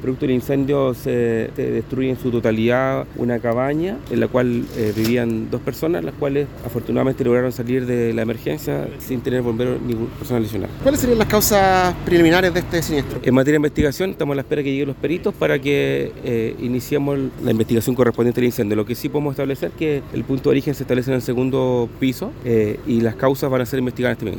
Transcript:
Producto del incendio se, se destruye en su totalidad una cabaña en la cual eh, vivían dos personas, las cuales afortunadamente lograron salir de la emergencia sin tener bomberos ni personas lesionadas. ¿Cuáles serían las causas preliminares de este siniestro? En materia de investigación estamos a la espera que lleguen los peritos para que eh, iniciemos la investigación correspondiente al incendio. Lo que sí podemos establecer es que el punto de origen se establece en el segundo piso eh, y las causas van a ser investigadas en este momento.